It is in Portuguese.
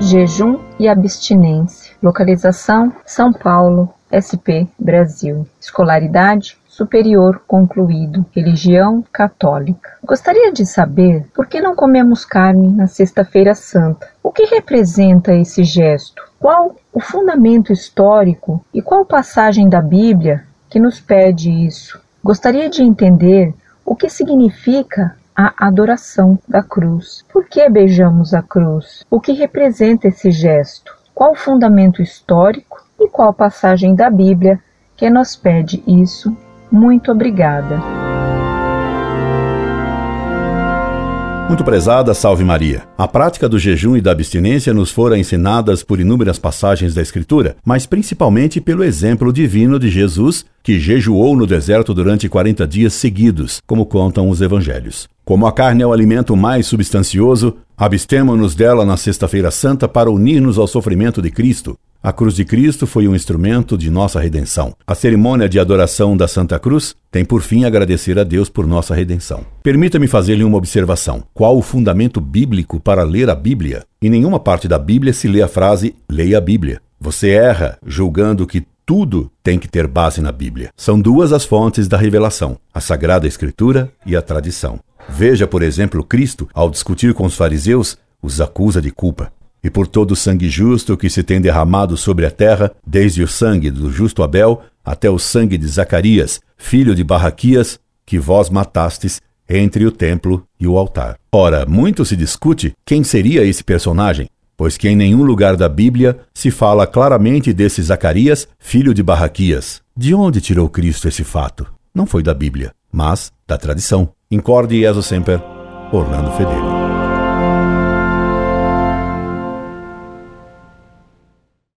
Jejum e abstinência. Localização: São Paulo, SP Brasil. Escolaridade: superior concluído. Religião católica. Gostaria de saber por que não comemos carne na Sexta-feira Santa. O que representa esse gesto? Qual o fundamento histórico e qual passagem da Bíblia que nos pede isso? Gostaria de entender o que significa a adoração da cruz. Por que beijamos a cruz? O que representa esse gesto? Qual o fundamento histórico e qual passagem da Bíblia que nos pede isso? Muito obrigada. Muito prezada, salve Maria. A prática do jejum e da abstinência nos foram ensinadas por inúmeras passagens da Escritura, mas principalmente pelo exemplo divino de Jesus, que jejuou no deserto durante 40 dias seguidos, como contam os evangelhos. Como a carne é o alimento mais substancioso, abstemos-nos dela na Sexta-feira Santa para unir-nos ao sofrimento de Cristo, a cruz de Cristo foi um instrumento de nossa redenção. A cerimônia de adoração da Santa Cruz tem por fim agradecer a Deus por nossa redenção. Permita-me fazer-lhe uma observação. Qual o fundamento bíblico para ler a Bíblia? Em nenhuma parte da Bíblia se lê a frase leia a Bíblia. Você erra julgando que tudo tem que ter base na Bíblia. São duas as fontes da revelação: a Sagrada Escritura e a tradição. Veja, por exemplo, Cristo, ao discutir com os fariseus, os acusa de culpa e por todo o sangue justo que se tem derramado sobre a terra, desde o sangue do justo Abel até o sangue de Zacarias, filho de Barraquias, que vós matastes entre o templo e o altar. Ora, muito se discute quem seria esse personagem, pois que em nenhum lugar da Bíblia se fala claramente desse Zacarias, filho de Barraquias. De onde tirou Cristo esse fato? Não foi da Bíblia, mas da tradição. Incorde Jesus Semper, Orlando Fedeli.